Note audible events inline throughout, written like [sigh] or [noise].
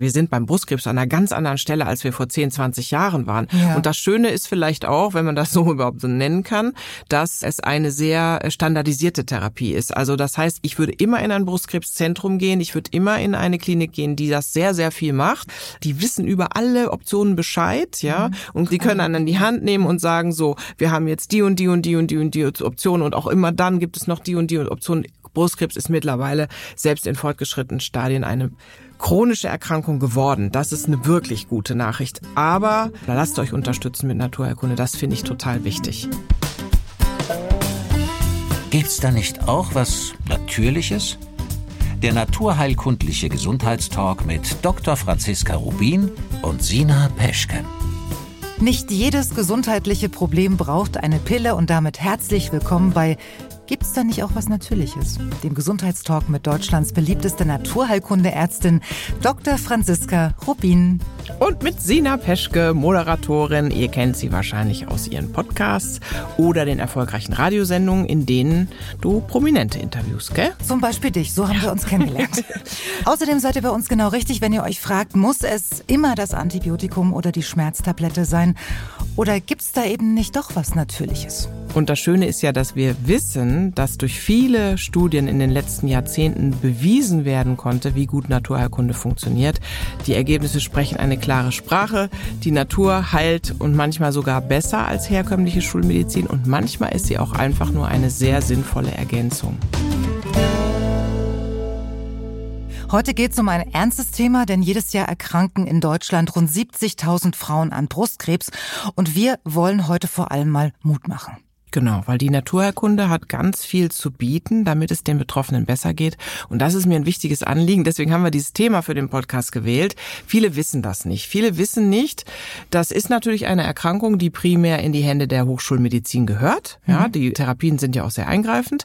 Wir sind beim Brustkrebs an einer ganz anderen Stelle, als wir vor 10, 20 Jahren waren. Ja. Und das Schöne ist vielleicht auch, wenn man das so [laughs] überhaupt so nennen kann, dass es eine sehr standardisierte Therapie ist. Also das heißt, ich würde immer in ein Brustkrebszentrum gehen, ich würde immer in eine Klinik gehen, die das sehr, sehr viel macht. Die wissen über alle Optionen Bescheid, ja, mhm. und die können einen an die Hand nehmen und sagen so, wir haben jetzt die und die und die und die und die Optionen und auch immer dann gibt es noch die und die Optionen. Brustkrebs ist mittlerweile selbst in fortgeschrittenen Stadien eine chronische Erkrankung geworden. Das ist eine wirklich gute Nachricht. Aber lasst euch unterstützen mit Naturheilkunde. Das finde ich total wichtig. Gibt's da nicht auch was Natürliches? Der naturheilkundliche Gesundheitstalk mit Dr. Franziska Rubin und Sina Peschke. Nicht jedes gesundheitliche Problem braucht eine Pille und damit herzlich willkommen bei Gibt es da nicht auch was Natürliches? Dem Gesundheitstalk mit Deutschlands beliebteste Naturheilkundeärztin Dr. Franziska Rubin. Und mit Sina Peschke, Moderatorin. Ihr kennt sie wahrscheinlich aus ihren Podcasts oder den erfolgreichen Radiosendungen, in denen du prominente Interviews, gell? Zum Beispiel dich, so haben ja. wir uns kennengelernt. [laughs] Außerdem seid ihr bei uns genau richtig, wenn ihr euch fragt, muss es immer das Antibiotikum oder die Schmerztablette sein? Oder gibt es da eben nicht doch was Natürliches? Und das Schöne ist ja, dass wir wissen, dass durch viele Studien in den letzten Jahrzehnten bewiesen werden konnte, wie gut Naturheilkunde funktioniert. Die Ergebnisse sprechen eine klare Sprache. Die Natur heilt und manchmal sogar besser als herkömmliche Schulmedizin und manchmal ist sie auch einfach nur eine sehr sinnvolle Ergänzung. Heute geht es um ein ernstes Thema, denn jedes Jahr erkranken in Deutschland rund 70.000 Frauen an Brustkrebs. Und wir wollen heute vor allem mal Mut machen. Genau, weil die Naturheilkunde hat ganz viel zu bieten, damit es den Betroffenen besser geht. Und das ist mir ein wichtiges Anliegen. Deswegen haben wir dieses Thema für den Podcast gewählt. Viele wissen das nicht. Viele wissen nicht, das ist natürlich eine Erkrankung, die primär in die Hände der Hochschulmedizin gehört. Ja, mhm. die Therapien sind ja auch sehr eingreifend.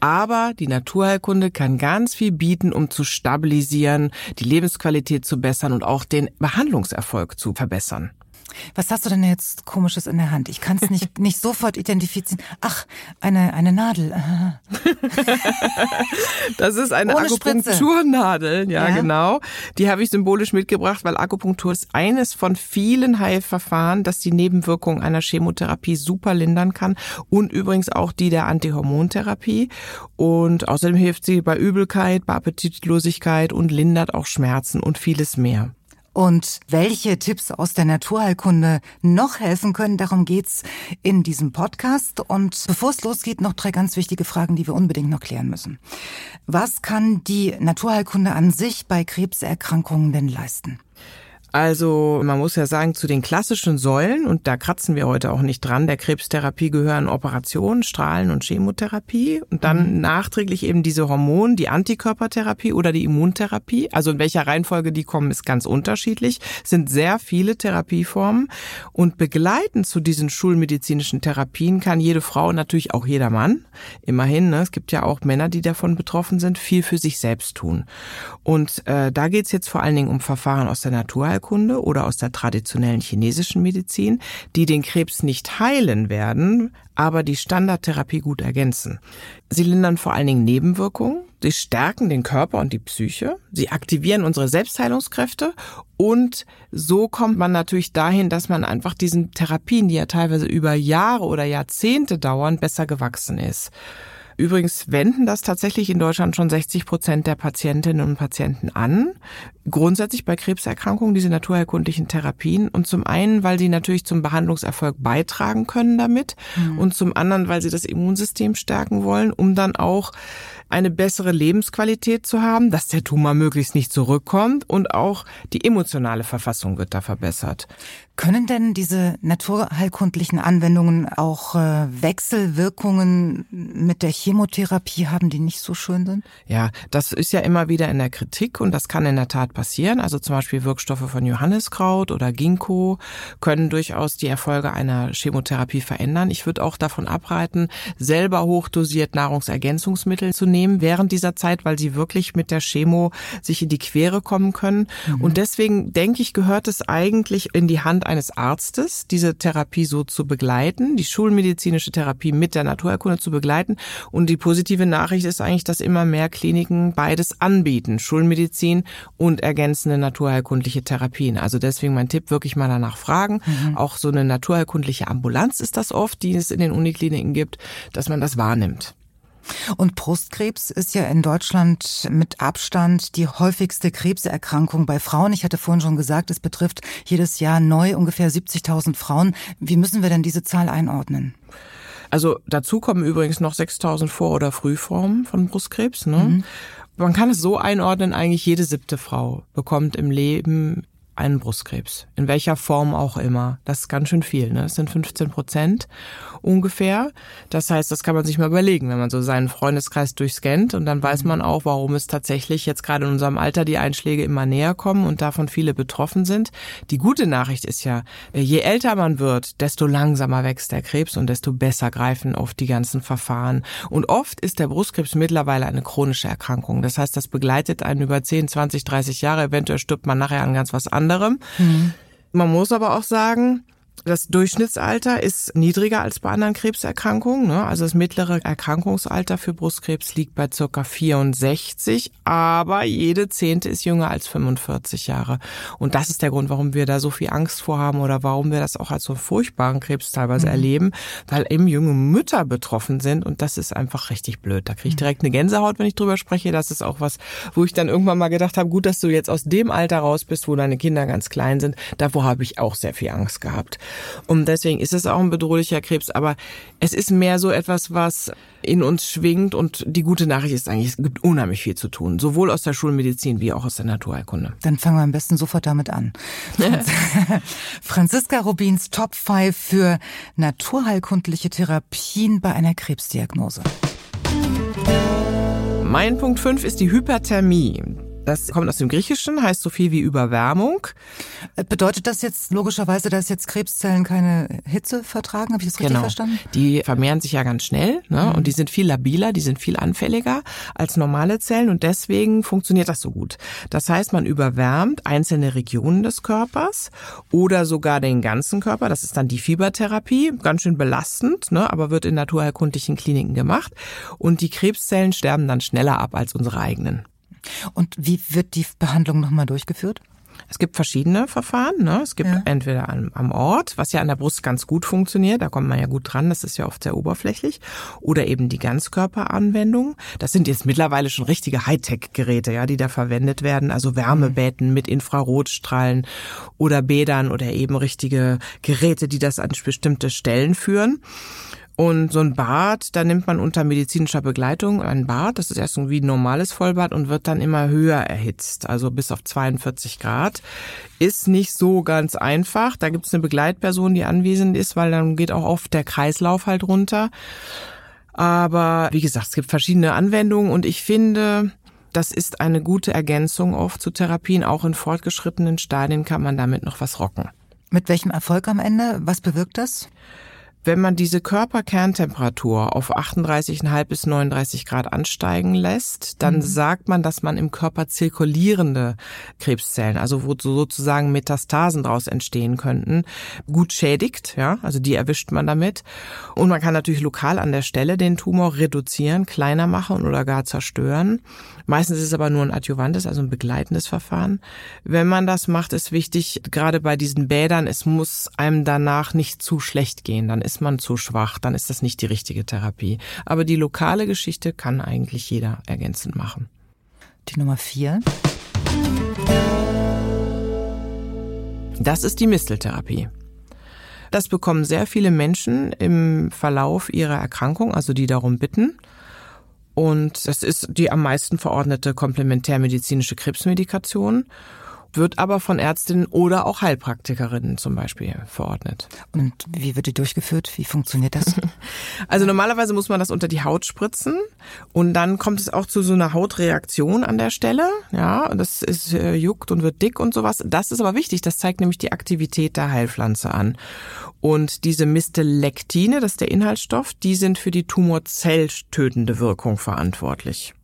Aber die Naturheilkunde kann ganz viel bieten, um zu stabilisieren, die Lebensqualität zu bessern und auch den Behandlungserfolg zu verbessern. Was hast du denn jetzt komisches in der Hand? Ich kann es nicht, [laughs] nicht sofort identifizieren. Ach, eine, eine Nadel. [laughs] das ist eine Ohne Akupunkturnadel, ja, ja, genau. Die habe ich symbolisch mitgebracht, weil Akupunktur ist eines von vielen Heilverfahren, das die Nebenwirkungen einer Chemotherapie super lindern kann und übrigens auch die der Antihormontherapie. Und außerdem hilft sie bei Übelkeit, bei Appetitlosigkeit und lindert auch Schmerzen und vieles mehr. Und welche Tipps aus der Naturheilkunde noch helfen können, darum geht's in diesem Podcast. Und bevor es losgeht, noch drei ganz wichtige Fragen, die wir unbedingt noch klären müssen. Was kann die Naturheilkunde an sich bei Krebserkrankungen denn leisten? Also man muss ja sagen, zu den klassischen Säulen, und da kratzen wir heute auch nicht dran, der Krebstherapie gehören Operationen, Strahlen und Chemotherapie und dann mhm. nachträglich eben diese Hormone, die Antikörpertherapie oder die Immuntherapie. Also in welcher Reihenfolge die kommen, ist ganz unterschiedlich. Es sind sehr viele Therapieformen und begleitend zu diesen schulmedizinischen Therapien kann jede Frau, natürlich auch jeder Mann, immerhin, ne, es gibt ja auch Männer, die davon betroffen sind, viel für sich selbst tun. Und äh, da geht's jetzt vor allen Dingen um Verfahren aus der Naturheilkunde Heilkunde oder aus der traditionellen chinesischen Medizin, die den Krebs nicht heilen werden, aber die Standardtherapie gut ergänzen. Sie lindern vor allen Dingen Nebenwirkungen, sie stärken den Körper und die Psyche, sie aktivieren unsere Selbstheilungskräfte und so kommt man natürlich dahin, dass man einfach diesen Therapien, die ja teilweise über Jahre oder Jahrzehnte dauern, besser gewachsen ist. Übrigens wenden das tatsächlich in Deutschland schon 60 Prozent der Patientinnen und Patienten an. Grundsätzlich bei Krebserkrankungen diese naturherkundlichen Therapien. Und zum einen, weil sie natürlich zum Behandlungserfolg beitragen können damit. Mhm. Und zum anderen, weil sie das Immunsystem stärken wollen, um dann auch eine bessere Lebensqualität zu haben, dass der Tumor möglichst nicht zurückkommt und auch die emotionale Verfassung wird da verbessert. Können denn diese naturheilkundlichen Anwendungen auch äh, Wechselwirkungen mit der Chemotherapie haben, die nicht so schön sind? Ja, das ist ja immer wieder in der Kritik und das kann in der Tat passieren. Also zum Beispiel Wirkstoffe von Johanniskraut oder Ginkgo können durchaus die Erfolge einer Chemotherapie verändern. Ich würde auch davon abraten, selber hochdosiert Nahrungsergänzungsmittel zu nehmen während dieser Zeit, weil sie wirklich mit der Chemo sich in die Quere kommen können. Mhm. Und deswegen denke ich, gehört es eigentlich in die Hand eines Arztes, diese Therapie so zu begleiten, die schulmedizinische Therapie mit der Naturheilkunde zu begleiten Und die positive Nachricht ist eigentlich, dass immer mehr Kliniken beides anbieten. Schulmedizin und ergänzende naturheilkundliche Therapien. Also deswegen mein Tipp, wirklich mal danach fragen. Mhm. Auch so eine naturheilkundliche Ambulanz ist das oft, die es in den Unikliniken gibt, dass man das wahrnimmt. Und Brustkrebs ist ja in Deutschland mit Abstand die häufigste Krebserkrankung bei Frauen. Ich hatte vorhin schon gesagt, es betrifft jedes Jahr neu ungefähr 70.000 Frauen. Wie müssen wir denn diese Zahl einordnen? Also dazu kommen übrigens noch 6000 Vor- oder Frühformen von Brustkrebs. Ne? Mhm. Man kann es so einordnen, eigentlich jede siebte Frau bekommt im Leben einen Brustkrebs. In welcher Form auch immer. Das ist ganz schön viel. Ne? Das sind 15 Prozent ungefähr. Das heißt, das kann man sich mal überlegen, wenn man so seinen Freundeskreis durchscannt und dann weiß man auch, warum es tatsächlich jetzt gerade in unserem Alter die Einschläge immer näher kommen und davon viele betroffen sind. Die gute Nachricht ist ja, je älter man wird, desto langsamer wächst der Krebs und desto besser greifen oft die ganzen Verfahren. Und oft ist der Brustkrebs mittlerweile eine chronische Erkrankung. Das heißt, das begleitet einen über 10, 20, 30 Jahre. Eventuell stirbt man nachher an ganz was anderem. Mhm. Man muss aber auch sagen, das Durchschnittsalter ist niedriger als bei anderen Krebserkrankungen. Ne? Also das mittlere Erkrankungsalter für Brustkrebs liegt bei circa 64, aber jede zehnte ist jünger als 45 Jahre. Und das ist der Grund, warum wir da so viel Angst vorhaben oder warum wir das auch als so furchtbaren Krebs teilweise mhm. erleben, weil eben junge Mütter betroffen sind und das ist einfach richtig blöd. Da kriege ich mhm. direkt eine Gänsehaut, wenn ich drüber spreche. Das ist auch was, wo ich dann irgendwann mal gedacht habe, gut, dass du jetzt aus dem Alter raus bist, wo deine Kinder ganz klein sind. Davor habe ich auch sehr viel Angst gehabt. Und deswegen ist es auch ein bedrohlicher Krebs. Aber es ist mehr so etwas, was in uns schwingt. Und die gute Nachricht ist eigentlich, es gibt unheimlich viel zu tun. Sowohl aus der Schulmedizin wie auch aus der Naturheilkunde. Dann fangen wir am besten sofort damit an. [laughs] Franziska Rubins Top 5 für naturheilkundliche Therapien bei einer Krebsdiagnose. Mein Punkt 5 ist die Hyperthermie. Das kommt aus dem Griechischen, heißt so viel wie Überwärmung. Äh, bedeutet das jetzt logischerweise, dass jetzt Krebszellen keine Hitze vertragen? Habe ich das richtig genau. verstanden? Die vermehren sich ja ganz schnell ne? Mhm. und die sind viel labiler, die sind viel anfälliger als normale Zellen und deswegen funktioniert das so gut. Das heißt, man überwärmt einzelne Regionen des Körpers oder sogar den ganzen Körper. Das ist dann die Fiebertherapie, ganz schön belastend, ne? aber wird in naturheilkundlichen Kliniken gemacht und die Krebszellen sterben dann schneller ab als unsere eigenen. Und wie wird die Behandlung nochmal durchgeführt? Es gibt verschiedene Verfahren. Ne? Es gibt ja. entweder am, am, Ort, was ja an der Brust ganz gut funktioniert, da kommt man ja gut dran, das ist ja oft sehr oberflächlich, oder eben die Ganzkörperanwendung. Das sind jetzt mittlerweile schon richtige Hightech-Geräte, ja, die da verwendet werden, also Wärmebetten mit Infrarotstrahlen oder Bädern oder eben richtige Geräte, die das an bestimmte Stellen führen. Und so ein Bad, da nimmt man unter medizinischer Begleitung ein Bad, das ist erst wie ein normales Vollbad und wird dann immer höher erhitzt, also bis auf 42 Grad. Ist nicht so ganz einfach. Da gibt es eine Begleitperson, die anwesend ist, weil dann geht auch oft der Kreislauf halt runter. Aber wie gesagt, es gibt verschiedene Anwendungen und ich finde, das ist eine gute Ergänzung oft zu Therapien. Auch in fortgeschrittenen Stadien kann man damit noch was rocken. Mit welchem Erfolg am Ende? Was bewirkt das? Wenn man diese Körperkerntemperatur auf 38,5 bis 39 Grad ansteigen lässt, dann mhm. sagt man, dass man im Körper zirkulierende Krebszellen, also wo sozusagen Metastasen daraus entstehen könnten, gut schädigt. Ja, also die erwischt man damit. Und man kann natürlich lokal an der Stelle den Tumor reduzieren, kleiner machen oder gar zerstören. Meistens ist es aber nur ein adjuvantes, also ein begleitendes Verfahren. Wenn man das macht, ist wichtig, gerade bei diesen Bädern, es muss einem danach nicht zu schlecht gehen. Dann ist man zu schwach, dann ist das nicht die richtige Therapie. Aber die lokale Geschichte kann eigentlich jeder ergänzend machen. Die Nummer vier. Das ist die Misteltherapie. Das bekommen sehr viele Menschen im Verlauf ihrer Erkrankung, also die darum bitten. Und das ist die am meisten verordnete komplementärmedizinische Krebsmedikation wird aber von Ärztinnen oder auch Heilpraktikerinnen zum Beispiel verordnet. Und wie wird die durchgeführt? Wie funktioniert das? [laughs] Also normalerweise muss man das unter die Haut spritzen und dann kommt es auch zu so einer Hautreaktion an der Stelle. Ja, das ist äh, juckt und wird dick und sowas. Das ist aber wichtig. Das zeigt nämlich die Aktivität der Heilpflanze an. Und diese Mistelektine, das ist der Inhaltsstoff, die sind für die tumorzelltötende Wirkung verantwortlich.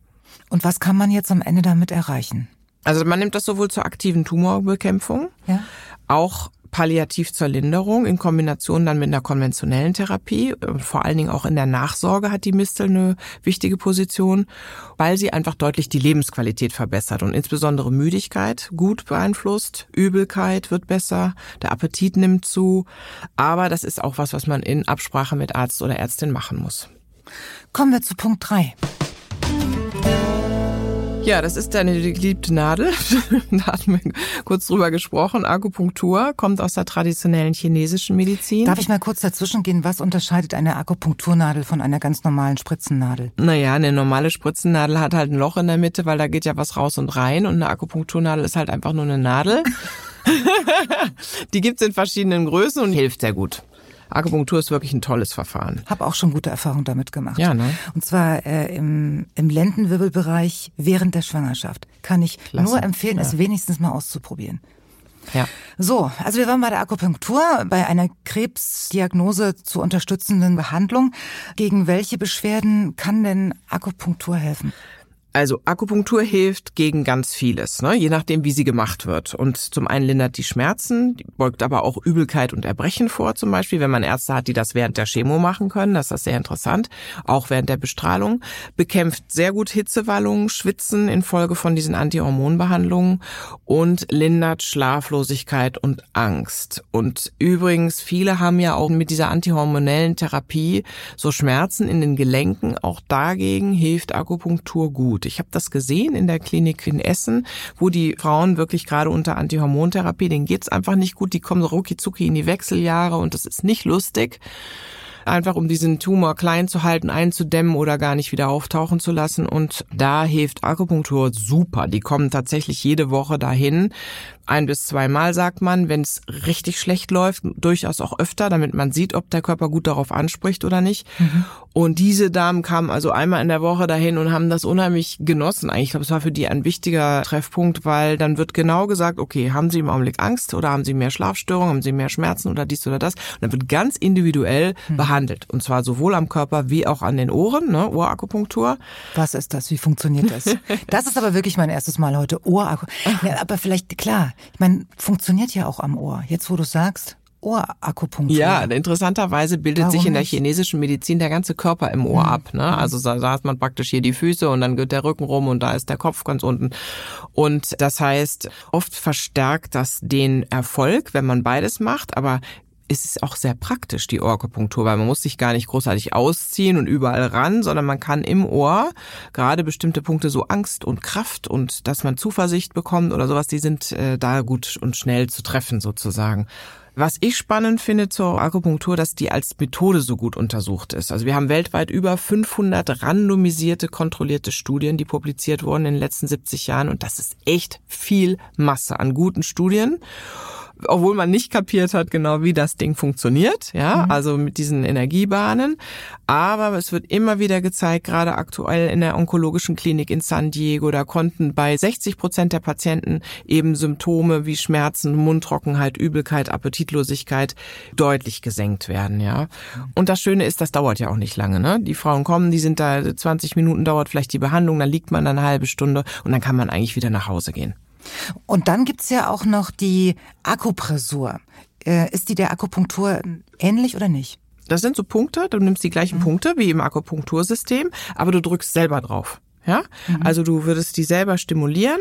Und was kann man jetzt am Ende damit erreichen? Also man nimmt das sowohl zur aktiven Tumorbekämpfung, ja. auch palliativ zur Linderung in Kombination dann mit einer konventionellen Therapie. Vor allen Dingen auch in der Nachsorge hat die Mistel eine wichtige Position, weil sie einfach deutlich die Lebensqualität verbessert und insbesondere Müdigkeit gut beeinflusst, Übelkeit wird besser, der Appetit nimmt zu. Aber das ist auch was, was man in Absprache mit Arzt oder Ärztin machen muss. Kommen wir zu Punkt drei. Ja, das ist deine geliebte Nadel. [laughs] da hatten wir kurz drüber gesprochen. Akupunktur kommt aus der traditionellen chinesischen Medizin. Darf ich mal kurz dazwischen gehen? Was unterscheidet eine Akupunkturnadel von einer ganz normalen Spritzennadel? Naja, eine normale Spritzennadel hat halt ein Loch in der Mitte, weil da geht ja was raus und rein. Und eine Akupunkturnadel ist halt einfach nur eine Nadel. [laughs] Die gibt's in verschiedenen Größen und hilft sehr gut. Akupunktur ist wirklich ein tolles Verfahren. Habe auch schon gute Erfahrungen damit gemacht. Ja, ne? Und zwar äh, im, im Lendenwirbelbereich während der Schwangerschaft. Kann ich Klasse. nur empfehlen, Ja. es wenigstens mal auszuprobieren. Ja. So, also wir waren bei der Akupunktur, bei einer Krebsdiagnose zur unterstützenden Behandlung. Gegen welche Beschwerden kann denn Akupunktur helfen? Also Akupunktur hilft gegen ganz vieles, ne? je nachdem, wie sie gemacht wird. Und zum einen lindert die Schmerzen, die beugt aber auch Übelkeit und Erbrechen vor, zum Beispiel, wenn man Ärzte hat, die das während der Chemo machen können. Das ist sehr interessant, auch während der Bestrahlung. Bekämpft sehr gut Hitzewallungen, Schwitzen infolge von diesen Antihormonbehandlungen und lindert Schlaflosigkeit und Angst. Und übrigens, viele haben ja auch mit dieser antihormonellen Therapie so Schmerzen in den Gelenken. Auch dagegen hilft Akupunktur gut. Ich habe das gesehen in der Klinik in Essen, wo die Frauen wirklich gerade unter Antihormontherapie, denen geht's einfach nicht gut. Die kommen so rucki in die Wechseljahre und das ist nicht lustig einfach um diesen Tumor klein zu halten, einzudämmen oder gar nicht wieder auftauchen zu lassen. Und da hilft Akupunktur super. Die kommen tatsächlich jede Woche dahin. Ein bis zweimal sagt man, wenn es richtig schlecht läuft, durchaus auch öfter, damit man sieht, ob der Körper gut darauf anspricht oder nicht. Und diese Damen kamen also einmal in der Woche dahin und haben das unheimlich genossen. Eigentlich, ich glaube, es war für die ein wichtiger Treffpunkt, weil dann wird genau gesagt, okay, haben Sie im Augenblick Angst oder haben Sie mehr Schlafstörungen, haben Sie mehr Schmerzen oder dies oder das? Und dann wird ganz individuell behandelt. Und zwar sowohl am Körper wie auch an den Ohren, ne, Ohrakupunktur. Was ist das? Wie funktioniert das? Das ist aber wirklich mein erstes Mal heute. Ohrakku. Ja, aber vielleicht, klar, ich meine, funktioniert ja auch am Ohr. Jetzt, wo du sagst, Ohrakupunktur. Ja, interessanterweise bildet Warum sich in der chinesischen Medizin der ganze Körper im Ohr ab. Ne? Also da, da hat man praktisch hier die Füße und dann geht der Rücken rum und da ist der Kopf ganz unten. Und das heißt, oft verstärkt das den Erfolg, wenn man beides macht, aber es ist auch sehr praktisch, die Ohrakupunktur, weil man muss sich gar nicht großartig ausziehen und überall ran, sondern man kann im Ohr gerade bestimmte Punkte so Angst und Kraft und dass man Zuversicht bekommt oder sowas, die sind äh, da gut und schnell zu treffen sozusagen. Was ich spannend finde zur Akupunktur, dass die als Methode so gut untersucht ist. Also wir haben weltweit über 500 randomisierte, kontrollierte Studien, die publiziert wurden in den letzten 70 Jahren. Und das ist echt viel Masse an guten Studien obwohl man nicht kapiert hat genau, wie das Ding funktioniert, ja, also mit diesen Energiebahnen. Aber es wird immer wieder gezeigt, gerade aktuell in der onkologischen Klinik in San Diego, da konnten bei 60 Prozent der Patienten eben Symptome wie Schmerzen, Mundtrockenheit, Übelkeit, Appetitlosigkeit deutlich gesenkt werden, ja. Und das Schöne ist, das dauert ja auch nicht lange, ne? Die Frauen kommen, die sind da 20 Minuten dauert vielleicht die Behandlung, dann liegt man dann eine halbe Stunde und dann kann man eigentlich wieder nach Hause gehen. Und dann gibt's ja auch noch die Akupressur. Äh, ist die der Akupunktur ähnlich oder nicht? Das sind so Punkte, du nimmst die gleichen Punkte wie im Akupunktursystem, aber du drückst selber drauf. Ja, also du würdest die selber stimulieren.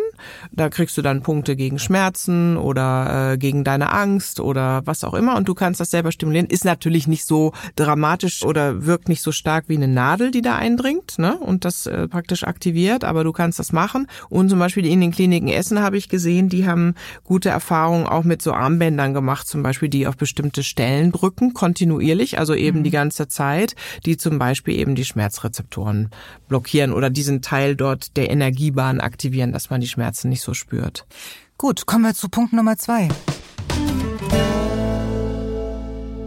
Da kriegst du dann Punkte gegen Schmerzen oder äh, gegen deine Angst oder was auch immer und du kannst das selber stimulieren. Ist natürlich nicht so dramatisch oder wirkt nicht so stark wie eine Nadel, die da eindringt ne? und das äh, praktisch aktiviert, aber du kannst das machen. Und zum Beispiel in den Kliniken Essen habe ich gesehen, die haben gute Erfahrungen auch mit so Armbändern gemacht, zum Beispiel die auf bestimmte Stellen drücken, kontinuierlich, also eben die ganze Zeit, die zum Beispiel eben die Schmerzrezeptoren blockieren oder diesen Teil dort der Energiebahn aktivieren, dass man die Schmerzen nicht so spürt. Gut, kommen wir zu Punkt Nummer zwei.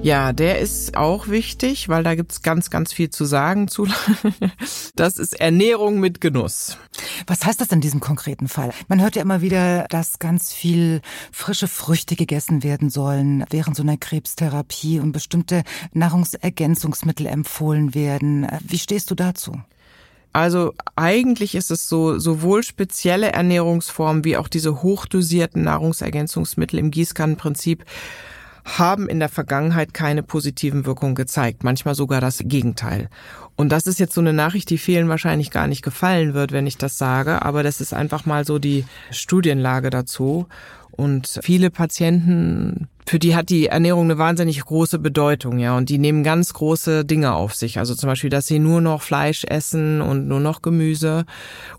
Ja, der ist auch wichtig, weil da gibt's ganz, ganz viel zu sagen zu. [laughs] Das ist Ernährung mit Genuss. Was heißt das in diesem konkreten Fall? Man hört ja immer wieder, dass ganz viel frische Früchte gegessen werden sollen während so einer Krebstherapie und bestimmte Nahrungsergänzungsmittel empfohlen werden. Wie stehst du dazu? Also eigentlich ist es so, sowohl spezielle Ernährungsformen wie auch diese hochdosierten Nahrungsergänzungsmittel im Gießkannenprinzip haben in der Vergangenheit keine positiven Wirkungen gezeigt, manchmal sogar das Gegenteil. Und das ist jetzt so eine Nachricht, die vielen wahrscheinlich gar nicht gefallen wird, wenn ich das sage, aber das ist einfach mal so die Studienlage dazu. Und viele Patienten für die hat die Ernährung eine wahnsinnig große Bedeutung, ja, und die nehmen ganz große Dinge auf sich. Also zum Beispiel, dass sie nur noch Fleisch essen und nur noch Gemüse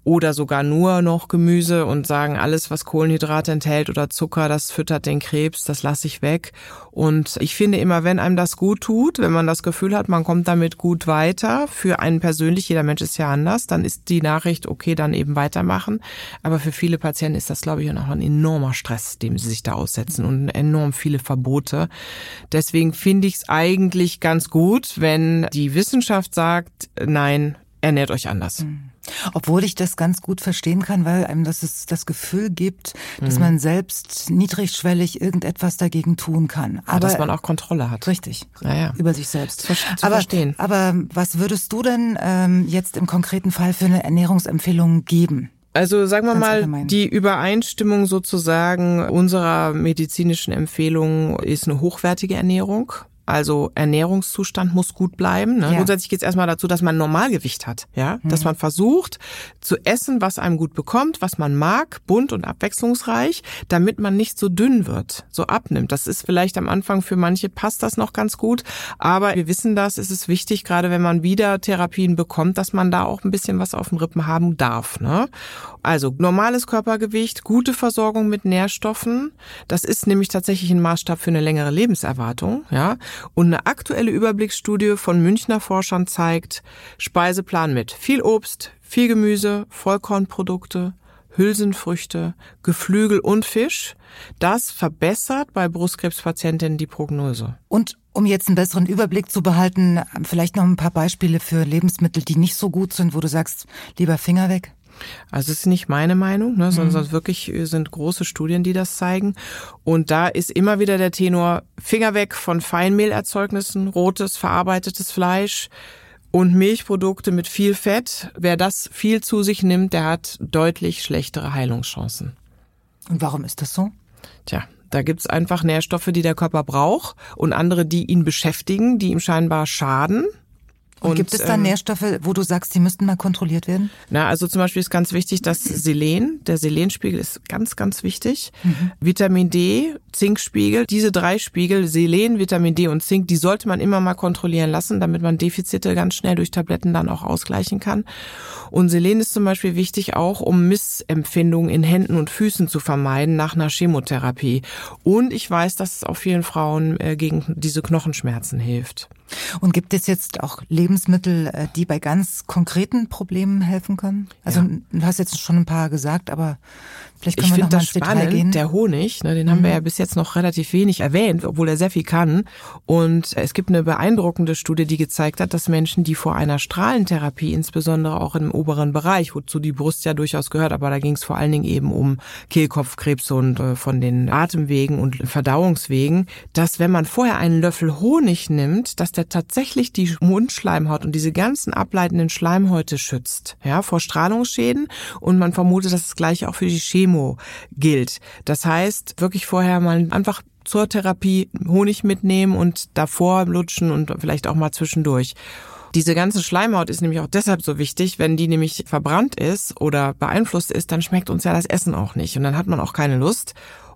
oder sogar nur noch Gemüse und sagen, alles, was Kohlenhydrate enthält oder Zucker, das füttert den Krebs, das lasse ich weg. Und ich finde immer, wenn einem das gut tut, wenn man das Gefühl hat, man kommt damit gut weiter, für einen persönlich, jeder Mensch ist ja anders, dann ist die Nachricht, okay, dann eben weitermachen. Aber für viele Patienten ist das, glaube ich, auch ein enormer Stress, dem sie sich da aussetzen und enorm viele viele Verbote. Deswegen finde ich es eigentlich ganz gut, wenn die Wissenschaft sagt, nein, ernährt euch anders. Mhm. Obwohl ich das ganz gut verstehen kann, weil einem das es das Gefühl gibt, dass mhm. man selbst niedrigschwellig irgendetwas dagegen tun kann. Aber ja, dass man auch Kontrolle hat. Richtig. Ja, Über sich selbst. Zu aber, verstehen. Aber was würdest du denn ähm, jetzt im konkreten Fall für eine Ernährungsempfehlung geben? Also sagen wir mal, die Übereinstimmung sozusagen unserer medizinischen Empfehlungen ist eine hochwertige Ernährung. Also Ernährungszustand muss gut bleiben. Ne? Ja. Grundsätzlich geht es erstmal dazu, dass man Normalgewicht hat, ja, mhm. dass man versucht zu essen, was einem gut bekommt, was man mag, bunt und abwechslungsreich, damit man nicht so dünn wird, so abnimmt. Das ist vielleicht am Anfang für manche passt das noch ganz gut, aber wir wissen das, es ist wichtig, gerade wenn man wieder Therapien bekommt, dass man da auch ein bisschen was auf dem Rippen haben darf. Ne? Also normales Körpergewicht, gute Versorgung mit Nährstoffen, das ist nämlich tatsächlich ein Maßstab für eine längere Lebenserwartung, ja. Und eine aktuelle Überblicksstudie von Münchner Forschern zeigt, Speiseplan mit viel Obst, viel Gemüse, Vollkornprodukte, Hülsenfrüchte, Geflügel und Fisch. Das verbessert bei Brustkrebspatientinnen die Prognose. Und um jetzt einen besseren Überblick zu behalten, vielleicht noch ein paar Beispiele für Lebensmittel, die nicht so gut sind, wo du sagst, lieber Finger weg. Also es ist nicht meine Meinung, ne, sondern mhm. wirklich sind große Studien, die das zeigen. Und da ist immer wieder der Tenor Finger weg von Feinmehlerzeugnissen, rotes, verarbeitetes Fleisch und Milchprodukte mit viel Fett. Wer das viel zu sich nimmt, der hat deutlich schlechtere Heilungschancen. Und warum ist das so? Tja, da gibt's einfach Nährstoffe, die der Körper braucht und andere, die ihn beschäftigen, die ihm scheinbar schaden. Und, gibt es da ähm, Nährstoffe, wo du sagst, die müssten mal kontrolliert werden? Na, also zum Beispiel ist ganz wichtig, dass [clears throat] Selen, der Selenspiegel ist ganz, ganz wichtig. Mhm. Vitamin D, Zinkspiegel, diese drei Spiegel, Selen, Vitamin D und Zink, die sollte man immer mal kontrollieren lassen, damit man Defizite ganz schnell durch Tabletten dann auch ausgleichen kann. Und Selen ist zum Beispiel wichtig auch, um Missempfindungen in Händen und Füßen zu vermeiden nach einer Chemotherapie. Und ich weiß, dass es auch vielen Frauen äh, gegen diese Knochenschmerzen hilft. Und gibt es jetzt auch Lebensmittel, äh, die bei ganz konkreten Problemen helfen können? Also ja. du hast jetzt schon ein paar gesagt, aber vielleicht können ich mal ins spannend, gehen. Der Honig, ne, den mhm. haben wir mhm. ja bis jetzt noch relativ wenig erwähnt, obwohl er sehr viel kann. Und es gibt eine beeindruckende Studie, die gezeigt hat, dass Menschen, die vor einer Strahlentherapie, insbesondere auch im oberen Bereich, wozu die Brust ja durchaus gehört, aber da ging es vor allen Dingen eben um Kehlkopfkrebs und äh, von den Atemwegen und Verdauungswegen, dass wenn man vorher einen Löffel Honig nimmt, dass der tatsächlich die Mundschleimhaut und diese ganzen ableitenden Schleimhäute schützt, ja, vor Strahlungsschäden und man vermutet, dass das gleiche auch für die Chemo gilt. Das heißt, wirklich vorher mal einfach zur Therapie Honig mitnehmen und davor lutschen und vielleicht auch mal zwischendurch. Diese ganze Schleimhaut ist nämlich auch deshalb so wichtig, wenn die nämlich verbrannt ist oder beeinflusst ist, dann schmeckt uns ja das Essen auch nicht und dann hat man auch keine Lust.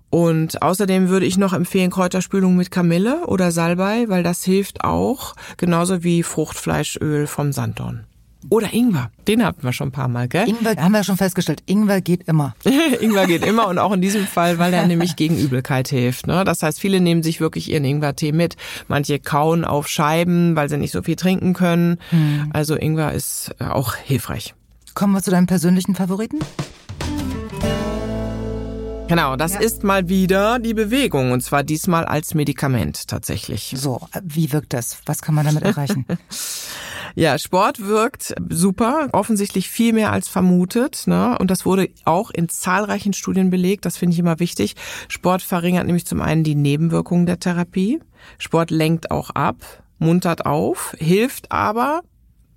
Und außerdem würde ich noch empfehlen Kräuterspülung mit Kamille oder Salbei, weil das hilft auch, genauso wie Fruchtfleischöl vom Sanddorn. Oder Ingwer, den hatten wir schon ein paar Mal, gell? Ingwer haben wir schon festgestellt, Ingwer geht immer. [laughs] Ingwer geht immer und auch in diesem Fall, weil er nämlich gegen Übelkeit hilft. Ne? Das heißt, viele nehmen sich wirklich ihren Ingwertee mit. Manche kauen auf Scheiben, weil sie nicht so viel trinken können. Hm. Also Ingwer ist auch hilfreich. Kommen wir zu deinem persönlichen Favoriten? Genau, das ja. ist mal wieder die Bewegung und zwar diesmal als Medikament tatsächlich. So, wie wirkt das? Was kann man damit erreichen? [laughs] ja, Sport wirkt super, offensichtlich viel mehr als vermutet. Ne? Und das wurde auch in zahlreichen Studien belegt. Das finde ich immer wichtig. Sport verringert nämlich zum einen die Nebenwirkungen der Therapie. Sport lenkt auch ab, muntert auf, hilft aber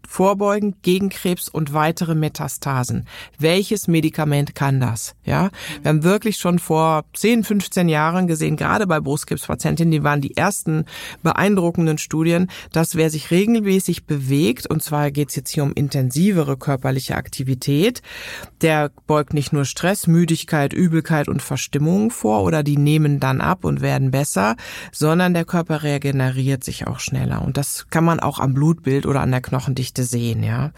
vorbeugen gegen Krebs und weitere Metastasen. Welches Medikament kann das? Ja, wir haben wirklich schon vor 10, 15 Jahren gesehen, gerade bei Brustkrebspatientinnen, die waren die ersten beeindruckenden Studien, dass wer sich regelmäßig bewegt, und zwar geht es jetzt hier um intensivere körperliche Aktivität, der beugt nicht nur Stress, Müdigkeit, Übelkeit und Verstimmung vor oder die nehmen dann ab und werden besser, sondern der Körper regeneriert sich auch schneller. Und das kann man auch am Blutbild oder an der Knochendichte sehen, ja.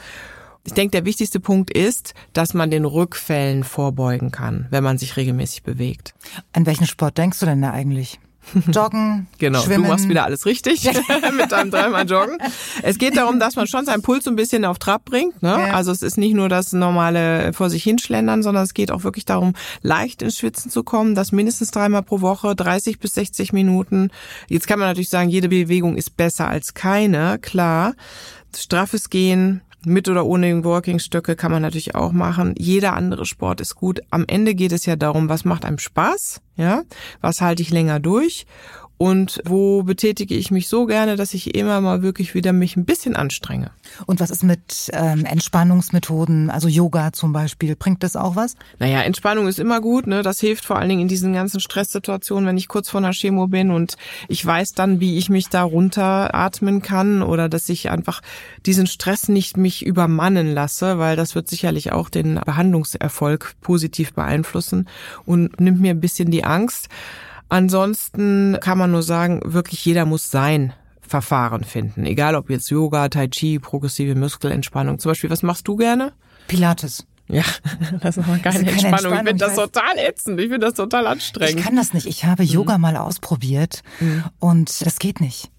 Ich denke, der wichtigste Punkt ist, dass man den Rückfällen vorbeugen kann, wenn man sich regelmäßig bewegt. An welchen Sport denkst du denn da eigentlich? [laughs] Joggen, genau, schwimmen. du machst wieder alles richtig [laughs] mit deinem dreimal Joggen. Es geht darum, dass man schon seinen Puls so ein bisschen auf Trab bringt. Ne? Ja. Also es ist nicht nur das normale vor sich hinschlendern, sondern es geht auch wirklich darum, leicht ins Schwitzen zu kommen. Das mindestens dreimal pro Woche, 30 bis 60 Minuten. Jetzt kann man natürlich sagen, jede Bewegung ist besser als keine, klar. Straffes Gehen, mit oder ohne Walking-Stöcke kann man natürlich auch machen. Jeder andere Sport ist gut. Am Ende geht es ja darum, was macht einem Spaß, ja? Was halte ich länger durch? Und wo betätige ich mich so gerne, dass ich immer mal wirklich wieder mich ein bisschen anstrenge. Und was ist mit ähm, Entspannungsmethoden, also Yoga zum Beispiel, bringt das auch was? Naja, Entspannung ist immer gut, ne? Das hilft vor allen Dingen in diesen ganzen Stresssituationen, wenn ich kurz vor einer Chemo bin und ich weiß dann, wie ich mich da runteratmen kann oder dass ich einfach diesen Stress nicht mich übermannen lasse, weil das wird sicherlich auch den Behandlungserfolg positiv beeinflussen und nimmt mir ein bisschen die Angst. Ansonsten kann man nur sagen, wirklich jeder muss sein Verfahren finden. Egal ob jetzt Yoga, Tai Chi, progressive Muskelentspannung. Zum Beispiel, was machst du gerne? Pilates. Ja, [laughs] das ist aber keine, keine Entspannung. Entspannung. Ich finde das total ätzend. Ich finde das total anstrengend. Ich kann das nicht. Ich habe Yoga mhm. mal ausprobiert mhm. und das geht nicht.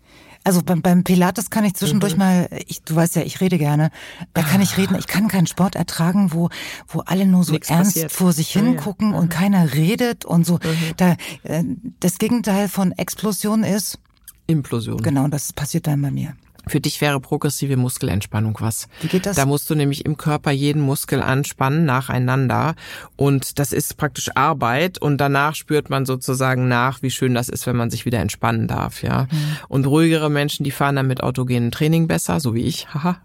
Also beim, beim Pilates kann ich zwischendurch mhm. mal, ich, du weißt ja, ich rede gerne, da kann ich reden. Ich kann keinen Sport ertragen, wo, wo alle nur so Nichts ernst passiert. vor sich hingucken ja, ja. und mhm. keiner redet und so. Mhm. Da, äh, das Gegenteil von Explosion ist Implosion. Genau, das passiert dann bei mir. Für dich wäre progressive Muskelentspannung was. Wie geht das? Da musst du nämlich im Körper jeden Muskel anspannen nacheinander und das ist praktisch Arbeit und danach spürt man sozusagen nach, wie schön das ist, wenn man sich wieder entspannen darf, ja. Mhm. Und ruhigere Menschen, die fahren dann mit autogenen Training besser, so wie ich. Haha.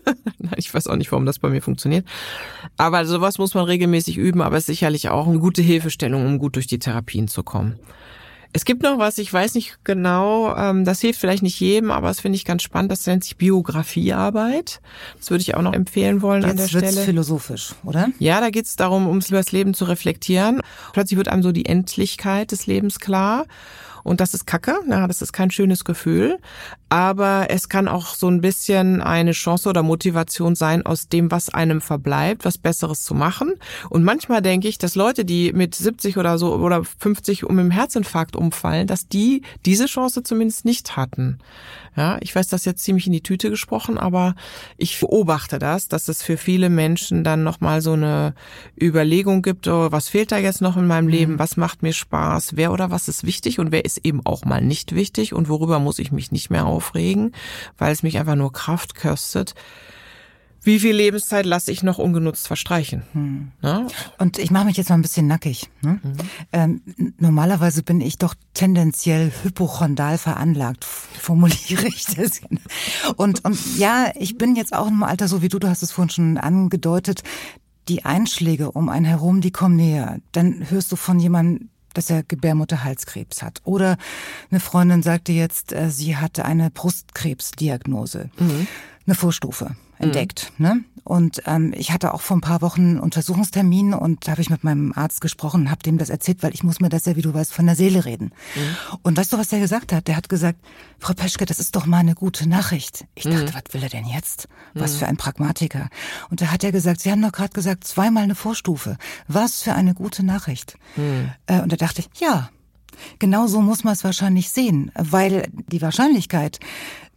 [laughs] ich weiß auch nicht, warum das bei mir funktioniert. Aber sowas muss man regelmäßig üben, aber ist sicherlich auch eine gute Hilfestellung, um gut durch die Therapien zu kommen. Es gibt noch was, ich weiß nicht genau, ähm, das hilft vielleicht nicht jedem, aber das finde ich ganz spannend, das nennt sich Biografiearbeit. Das würde ich auch noch empfehlen wollen Jetzt an der Stelle. philosophisch, oder? Ja, da geht es darum, ums über das Leben zu reflektieren. Plötzlich wird einem so die Endlichkeit des Lebens klar. Und das ist Kacke, ja, das ist kein schönes Gefühl. Aber es kann auch so ein bisschen eine Chance oder Motivation sein, aus dem, was einem verbleibt, was Besseres zu machen. Und manchmal denke ich, dass Leute, die mit 70 oder so oder 50 um im Herzinfarkt umfallen, dass die diese Chance zumindest nicht hatten. Ja, ich weiß das jetzt ziemlich in die Tüte gesprochen, aber ich beobachte das, dass es für viele Menschen dann nochmal so eine Überlegung gibt, oh, was fehlt da jetzt noch in meinem mhm. Leben, was macht mir Spaß, wer oder was ist wichtig und wer ist eben auch mal nicht wichtig und worüber muss ich mich nicht mehr aufregen, weil es mich einfach nur Kraft kostet wie viel Lebenszeit lasse ich noch ungenutzt verstreichen? Hm. Ja? Und ich mache mich jetzt mal ein bisschen nackig. Ne? Mhm. Ähm, normalerweise bin ich doch tendenziell hypochondal veranlagt, [laughs] formuliere ich das. Und, und ja, ich bin jetzt auch im Alter so wie du, du hast es vorhin schon angedeutet, die Einschläge um einen herum, die kommen näher. Dann hörst du von jemandem, dass er Gebärmutterhalskrebs hat. Oder eine Freundin sagte jetzt, äh, sie hatte eine Brustkrebsdiagnose. Mhm. Eine Vorstufe entdeckt. Mhm. Ne? Und ähm, ich hatte auch vor ein paar Wochen einen Untersuchungstermin und da habe ich mit meinem Arzt gesprochen habe dem das erzählt, weil ich muss mir das ja, wie du weißt, von der Seele reden. Mhm. Und weißt du, was der gesagt hat? Der hat gesagt, Frau Peschke, das ist doch mal eine gute Nachricht. Ich dachte, mhm. was will er denn jetzt? Was mhm. für ein Pragmatiker. Und da hat er gesagt, Sie haben doch gerade gesagt, zweimal eine Vorstufe. Was für eine gute Nachricht. Mhm. Äh, und da dachte ich, ja, Genau so muss man es wahrscheinlich sehen, weil die Wahrscheinlichkeit,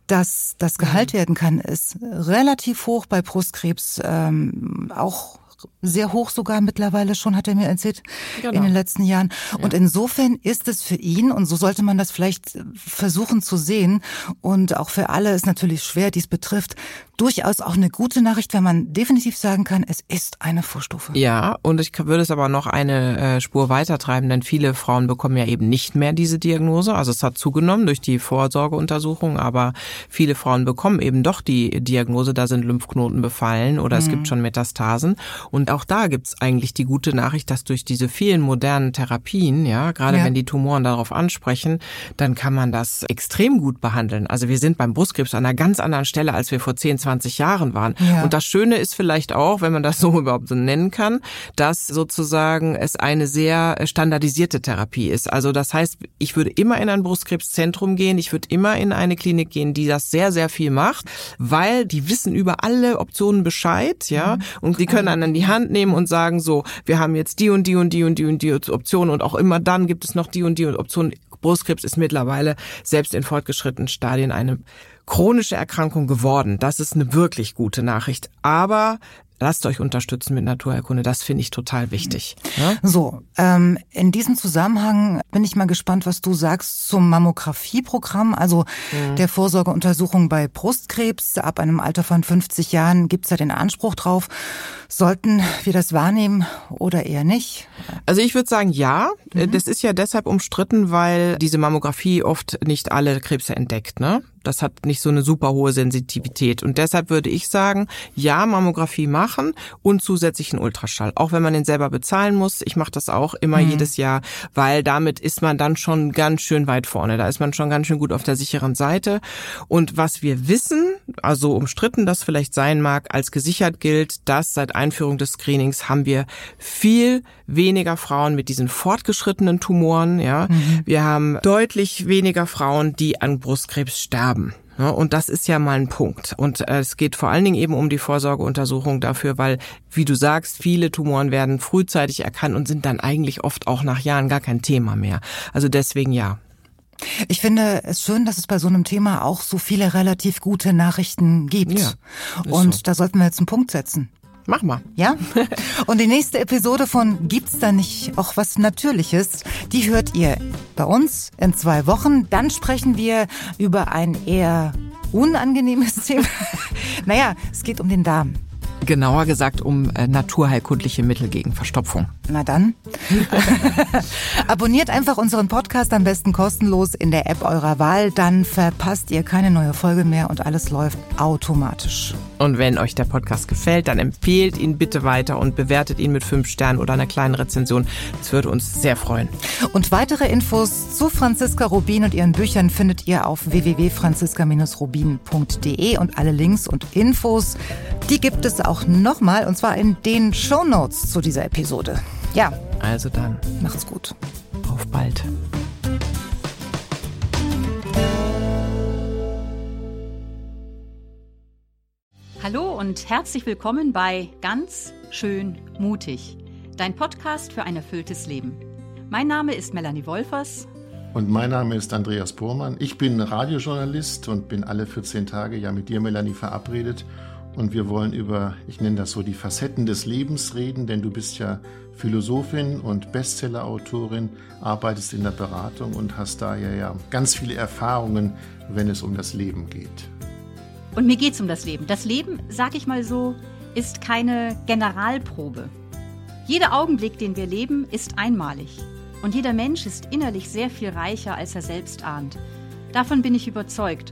dass das Gehalt mhm. werden kann, ist relativ hoch bei Brustkrebs, ähm, auch sehr hoch sogar mittlerweile schon, hat er mir erzählt, genau. in den letzten Jahren. Ja. Und insofern ist es für ihn, und so sollte man das vielleicht versuchen zu sehen, und auch für alle ist natürlich schwer, dies betrifft, durchaus auch eine gute Nachricht, wenn man definitiv sagen kann, es ist eine Vorstufe. Ja, und ich würde es aber noch eine äh, Spur weiter treiben, denn viele Frauen bekommen ja eben nicht mehr diese Diagnose. Also es hat zugenommen durch die Vorsorgeuntersuchung, aber viele Frauen bekommen eben doch die Diagnose, da sind Lymphknoten befallen oder mhm. es gibt schon Metastasen. Und auch da gibt's eigentlich die gute Nachricht, dass durch diese vielen modernen Therapien, ja, gerade ja. wenn die Tumoren darauf ansprechen, dann kann man das extrem gut behandeln. Also wir sind beim Brustkrebs an einer ganz anderen Stelle, als wir vor 10, 20 Jahren waren. Ja. Und das Schöne ist vielleicht auch, wenn man das so [laughs] überhaupt so nennen kann, dass sozusagen es eine sehr standardisierte Therapie ist. Also das heißt, ich würde immer in ein Brustkrebszentrum gehen, ich würde immer in eine Klinik gehen, die das sehr, sehr viel macht, weil die wissen über alle Optionen Bescheid, ja, mhm. und die können einen an die Hand nehmen und sagen so, wir haben jetzt die und die und die und die und die Optionen und auch immer dann gibt es noch die und die Optionen. Brustkrebs ist mittlerweile selbst in fortgeschrittenen Stadien eine chronische Erkrankung geworden. Das ist eine wirklich gute Nachricht. Aber lasst euch unterstützen mit Naturheilkunde. Das finde ich total wichtig. Ja? So, ähm, in diesem Zusammenhang bin ich mal gespannt, was du sagst zum Mammografieprogramm, also mhm. der Vorsorgeuntersuchung bei Brustkrebs. Ab einem Alter von 50 Jahren gibt's ja den Anspruch drauf. Sollten wir das wahrnehmen oder eher nicht? Also ich würde sagen, ja. Mhm. Das ist ja deshalb umstritten, weil diese Mammographie oft nicht alle Krebse entdeckt. Ne? Das hat nicht so eine super hohe Sensitivität. Und deshalb würde ich sagen, ja, Mammographie machen und zusätzlichen Ultraschall. Auch wenn man den selber bezahlen muss. Ich mache das auch immer mhm. jedes Jahr, weil damit ist man dann schon ganz schön weit vorne. Da ist man schon ganz schön gut auf der sicheren Seite. Und was wir wissen, also umstritten das vielleicht sein mag, als gesichert gilt, dass seit Einführung des Screenings haben wir viel weniger Frauen mit diesen fortgeschrittenen Tumoren. Ja, mhm. wir haben deutlich weniger Frauen, die an Brustkrebs sterben. Ja, und das ist ja mal ein Punkt. Und äh, es geht vor allen Dingen eben um die Vorsorgeuntersuchung dafür, weil, wie du sagst, viele Tumoren werden frühzeitig erkannt und sind dann eigentlich oft auch nach Jahren gar kein Thema mehr. Also deswegen ja. Ich finde es schön, dass es bei so einem Thema auch so viele relativ gute Nachrichten gibt. Ja, und so. da sollten wir jetzt einen Punkt setzen. Mach mal. Ja? Und die nächste Episode von Gibt's da nicht auch was Natürliches? Die hört ihr bei uns in zwei Wochen. Dann sprechen wir über ein eher unangenehmes [laughs] Thema. naja, es geht um den Darm. Genauer gesagt um äh, naturheilkundliche Mittel gegen Verstopfung. Na dann. [laughs] Abonniert einfach unseren Podcast am besten kostenlos in der App eurer Wahl, dann verpasst ihr keine neue Folge mehr und alles läuft automatisch. Und wenn euch der Podcast gefällt, dann empfehlt ihn bitte weiter und bewertet ihn mit fünf Sternen oder einer kleinen Rezension. Das würde uns sehr freuen. Und weitere Infos zu Franziska Rubin und ihren Büchern findet ihr auf www.franziska-rubin.de und alle Links und Infos, die gibt es auch nochmal und zwar in den Show Notes zu dieser Episode. Ja. Also dann. Macht's gut. Auf bald. Hallo und herzlich willkommen bei Ganz schön mutig, dein Podcast für ein erfülltes Leben. Mein Name ist Melanie Wolfers. Und mein Name ist Andreas Bormann. Ich bin Radiojournalist und bin alle 14 Tage ja mit dir, Melanie, verabredet und wir wollen über, ich nenne das so, die Facetten des Lebens reden, denn du bist ja Philosophin und Bestsellerautorin, arbeitest in der Beratung und hast daher ja ganz viele Erfahrungen, wenn es um das Leben geht. Und mir geht es um das Leben. Das Leben, sag ich mal so, ist keine Generalprobe. Jeder Augenblick, den wir leben, ist einmalig. Und jeder Mensch ist innerlich sehr viel reicher, als er selbst ahnt. Davon bin ich überzeugt.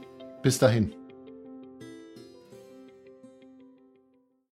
Bis dahin.